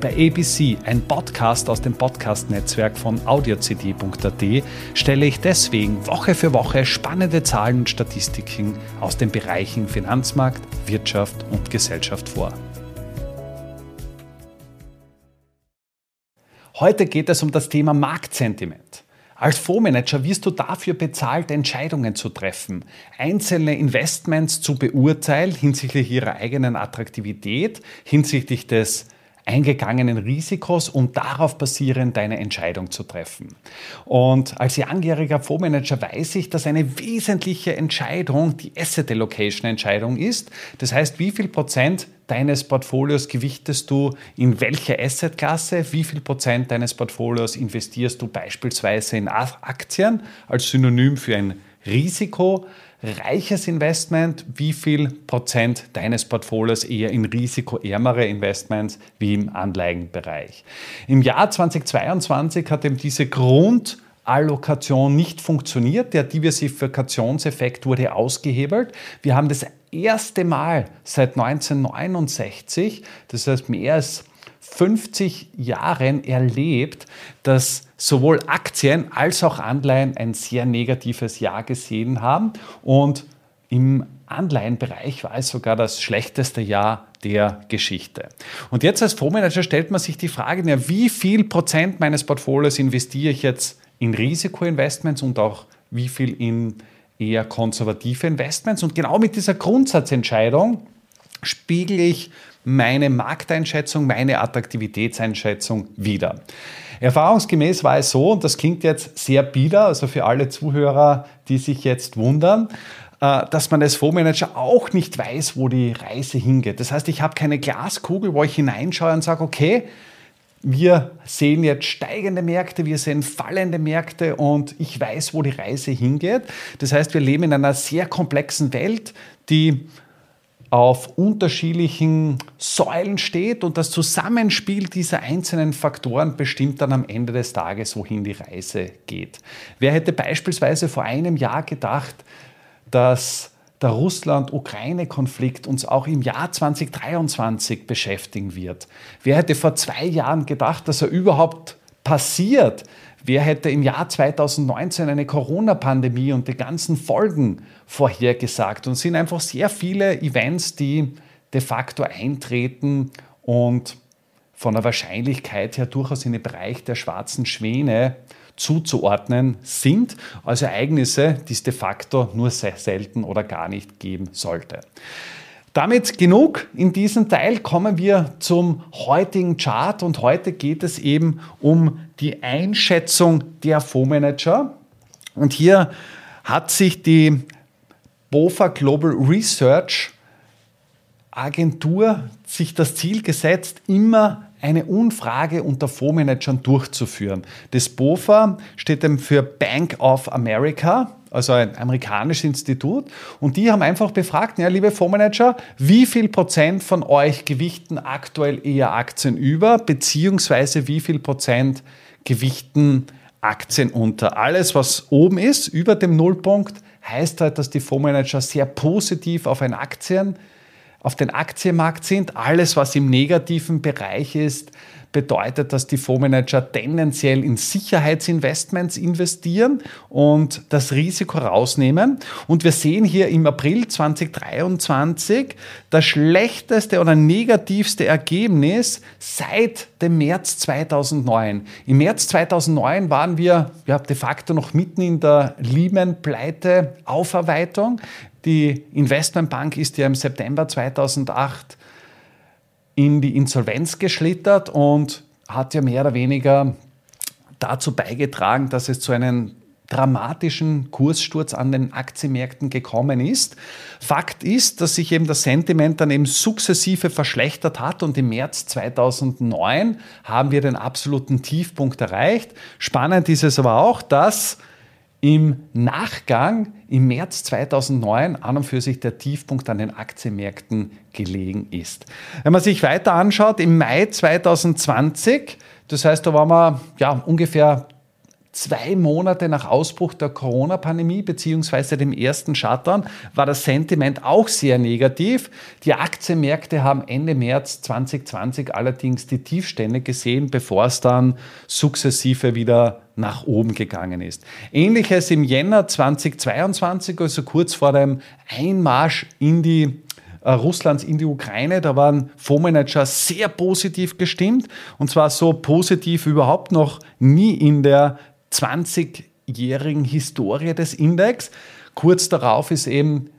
Bei ABC, ein Podcast aus dem Podcast-Netzwerk von audiocd.at, stelle ich deswegen Woche für Woche spannende Zahlen und Statistiken aus den Bereichen Finanzmarkt, Wirtschaft und Gesellschaft vor. Heute geht es um das Thema Marktsentiment. Als Fondsmanager wirst du dafür bezahlt, Entscheidungen zu treffen, einzelne Investments zu beurteilen hinsichtlich ihrer eigenen Attraktivität, hinsichtlich des eingegangenen Risikos und darauf basierend deine Entscheidung zu treffen. Und als langjähriger Fondsmanager weiß ich, dass eine wesentliche Entscheidung die Asset Allocation Entscheidung ist. Das heißt, wie viel Prozent deines Portfolios gewichtest du in welche Assetklasse, wie viel Prozent deines Portfolios investierst du beispielsweise in Aktien als Synonym für ein Risiko reiches Investment, wie viel Prozent deines Portfolios eher in risikoärmere Investments wie im Anleigenbereich. Im Jahr 2022 hat eben diese Grundallokation nicht funktioniert. Der Diversifikationseffekt wurde ausgehebelt. Wir haben das erste Mal seit 1969, das heißt mehr als 50 Jahren erlebt, dass sowohl Aktien als auch Anleihen ein sehr negatives Jahr gesehen haben und im Anleihenbereich war es sogar das schlechteste Jahr der Geschichte. Und jetzt als Fondsmanager stellt man sich die Frage, ja, wie viel Prozent meines Portfolios investiere ich jetzt in Risikoinvestments und auch wie viel in eher konservative Investments? Und genau mit dieser Grundsatzentscheidung spiegel ich meine Markteinschätzung, meine Attraktivitätseinschätzung wieder. Erfahrungsgemäß war es so, und das klingt jetzt sehr bieder, also für alle Zuhörer, die sich jetzt wundern, äh, dass man als Fondsmanager auch nicht weiß, wo die Reise hingeht. Das heißt, ich habe keine Glaskugel, wo ich hineinschaue und sage, okay, wir sehen jetzt steigende Märkte, wir sehen fallende Märkte und ich weiß, wo die Reise hingeht. Das heißt, wir leben in einer sehr komplexen Welt, die auf unterschiedlichen Säulen steht und das Zusammenspiel dieser einzelnen Faktoren bestimmt dann am Ende des Tages, wohin die Reise geht. Wer hätte beispielsweise vor einem Jahr gedacht, dass der Russland-Ukraine-Konflikt uns auch im Jahr 2023 beschäftigen wird? Wer hätte vor zwei Jahren gedacht, dass er überhaupt passiert? Wer hätte im Jahr 2019 eine Corona-Pandemie und die ganzen Folgen vorhergesagt? Und es sind einfach sehr viele Events, die de facto eintreten und von der Wahrscheinlichkeit her durchaus in den Bereich der schwarzen Schwäne zuzuordnen sind, also Ereignisse, die es de facto nur sehr selten oder gar nicht geben sollte. Damit genug. In diesem Teil kommen wir zum heutigen Chart und heute geht es eben um die Einschätzung der Fondsmanager. Und hier hat sich die BOFA Global Research Agentur sich das Ziel gesetzt, immer eine Umfrage unter Fondsmanagern durchzuführen. Das BOFA steht dann für Bank of America also ein amerikanisches Institut. Und die haben einfach befragt, ja, liebe Fondsmanager, wie viel Prozent von euch gewichten aktuell eher Aktien über, beziehungsweise wie viel Prozent gewichten Aktien unter. Alles, was oben ist, über dem Nullpunkt, heißt halt, dass die Fondsmanager sehr positiv auf ein Aktien, auf den Aktienmarkt sind. Alles, was im negativen Bereich ist, bedeutet, dass die Fondsmanager tendenziell in Sicherheitsinvestments investieren und das Risiko rausnehmen. Und wir sehen hier im April 2023 das schlechteste oder negativste Ergebnis seit dem März 2009. Im März 2009 waren wir ja, de facto noch mitten in der Lehman-Pleite-Aufarbeitung. Die Investmentbank ist ja im September 2008 in die Insolvenz geschlittert und hat ja mehr oder weniger dazu beigetragen, dass es zu einem dramatischen Kurssturz an den Aktienmärkten gekommen ist. Fakt ist, dass sich eben das Sentiment dann eben sukzessive verschlechtert hat und im März 2009 haben wir den absoluten Tiefpunkt erreicht. Spannend ist es aber auch, dass im Nachgang im März 2009 an und für sich der Tiefpunkt an den Aktienmärkten gelegen ist. Wenn man sich weiter anschaut, im Mai 2020, das heißt, da waren wir ja, ungefähr zwei Monate nach Ausbruch der Corona-Pandemie bzw. dem ersten Shutdown war das Sentiment auch sehr negativ. Die Aktienmärkte haben Ende März 2020 allerdings die Tiefstände gesehen, bevor es dann sukzessive wieder nach oben gegangen ist. Ähnliches im Jänner 2022, also kurz vor dem Einmarsch in die äh, Russlands in die Ukraine. Da waren Fondsmanager sehr positiv gestimmt und zwar so positiv überhaupt noch nie in der 20-jährigen Historie des Index. Kurz darauf ist eben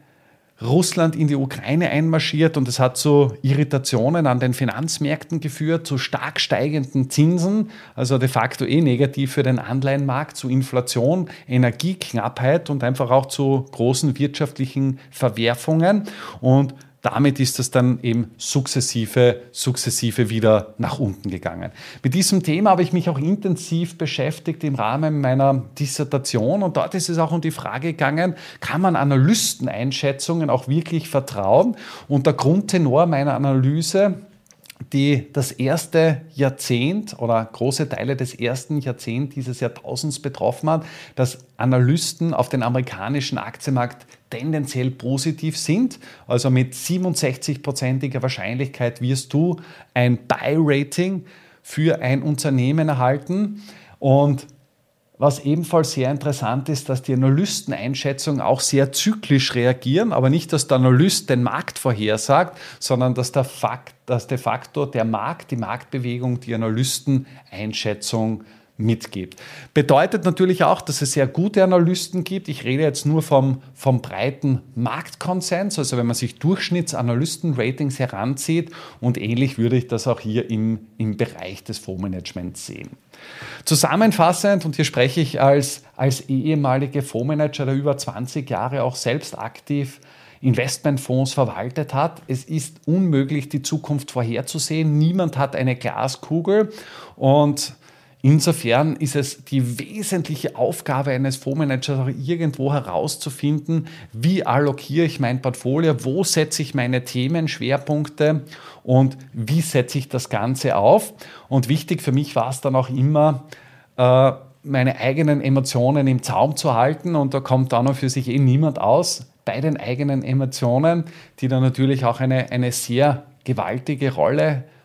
Russland in die Ukraine einmarschiert und es hat zu Irritationen an den Finanzmärkten geführt, zu stark steigenden Zinsen, also de facto eh negativ für den Anleihenmarkt, zu Inflation, Energieknappheit und einfach auch zu großen wirtschaftlichen Verwerfungen. Und damit ist es dann eben sukzessive, sukzessive wieder nach unten gegangen. Mit diesem Thema habe ich mich auch intensiv beschäftigt im Rahmen meiner Dissertation und dort ist es auch um die Frage gegangen, kann man Analysteneinschätzungen auch wirklich vertrauen? Und der Grundtenor meiner Analyse die das erste Jahrzehnt oder große Teile des ersten Jahrzehnts dieses Jahrtausends betroffen hat, dass Analysten auf den amerikanischen Aktienmarkt tendenziell positiv sind. Also mit 67-prozentiger Wahrscheinlichkeit wirst du ein Buy-Rating für ein Unternehmen erhalten. Und was ebenfalls sehr interessant ist, dass die Analysteneinschätzungen auch sehr zyklisch reagieren, aber nicht, dass der Analyst den Markt vorhersagt, sondern dass, der Fakt, dass de facto der Markt, die Marktbewegung, die Analysteneinschätzung mitgibt. Bedeutet natürlich auch, dass es sehr gute Analysten gibt. Ich rede jetzt nur vom, vom breiten Marktkonsens, also wenn man sich Durchschnittsanalysten-Ratings heranzieht und ähnlich würde ich das auch hier im, im Bereich des Fondsmanagements sehen. Zusammenfassend, und hier spreche ich als, als ehemalige Fondsmanager, der über 20 Jahre auch selbst aktiv Investmentfonds verwaltet hat. Es ist unmöglich, die Zukunft vorherzusehen. Niemand hat eine Glaskugel und Insofern ist es die wesentliche Aufgabe eines Fondsmanagers, irgendwo herauszufinden, wie allokiere ich mein Portfolio, wo setze ich meine Themenschwerpunkte und wie setze ich das Ganze auf. Und wichtig für mich war es dann auch immer, äh, meine eigenen Emotionen im Zaum zu halten und da kommt dann auch für sich eh niemand aus bei den eigenen Emotionen, die dann natürlich auch eine, eine sehr gewaltige Rolle spielen.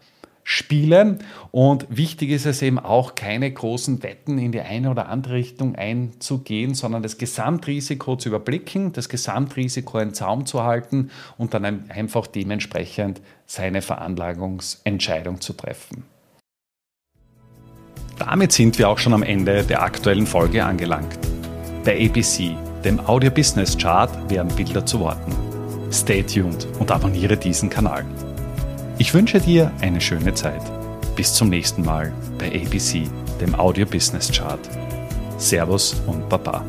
Und wichtig ist es eben auch, keine großen Wetten in die eine oder andere Richtung einzugehen, sondern das Gesamtrisiko zu überblicken, das Gesamtrisiko in Zaum zu halten und dann einfach dementsprechend seine Veranlagungsentscheidung zu treffen. Damit sind wir auch schon am Ende der aktuellen Folge angelangt. Bei ABC, dem Audio Business Chart, werden Bilder zu Worten. Stay tuned und abonniere diesen Kanal. Ich wünsche dir eine schöne Zeit. Bis zum nächsten Mal bei ABC, dem Audio Business Chart. Servus und Baba.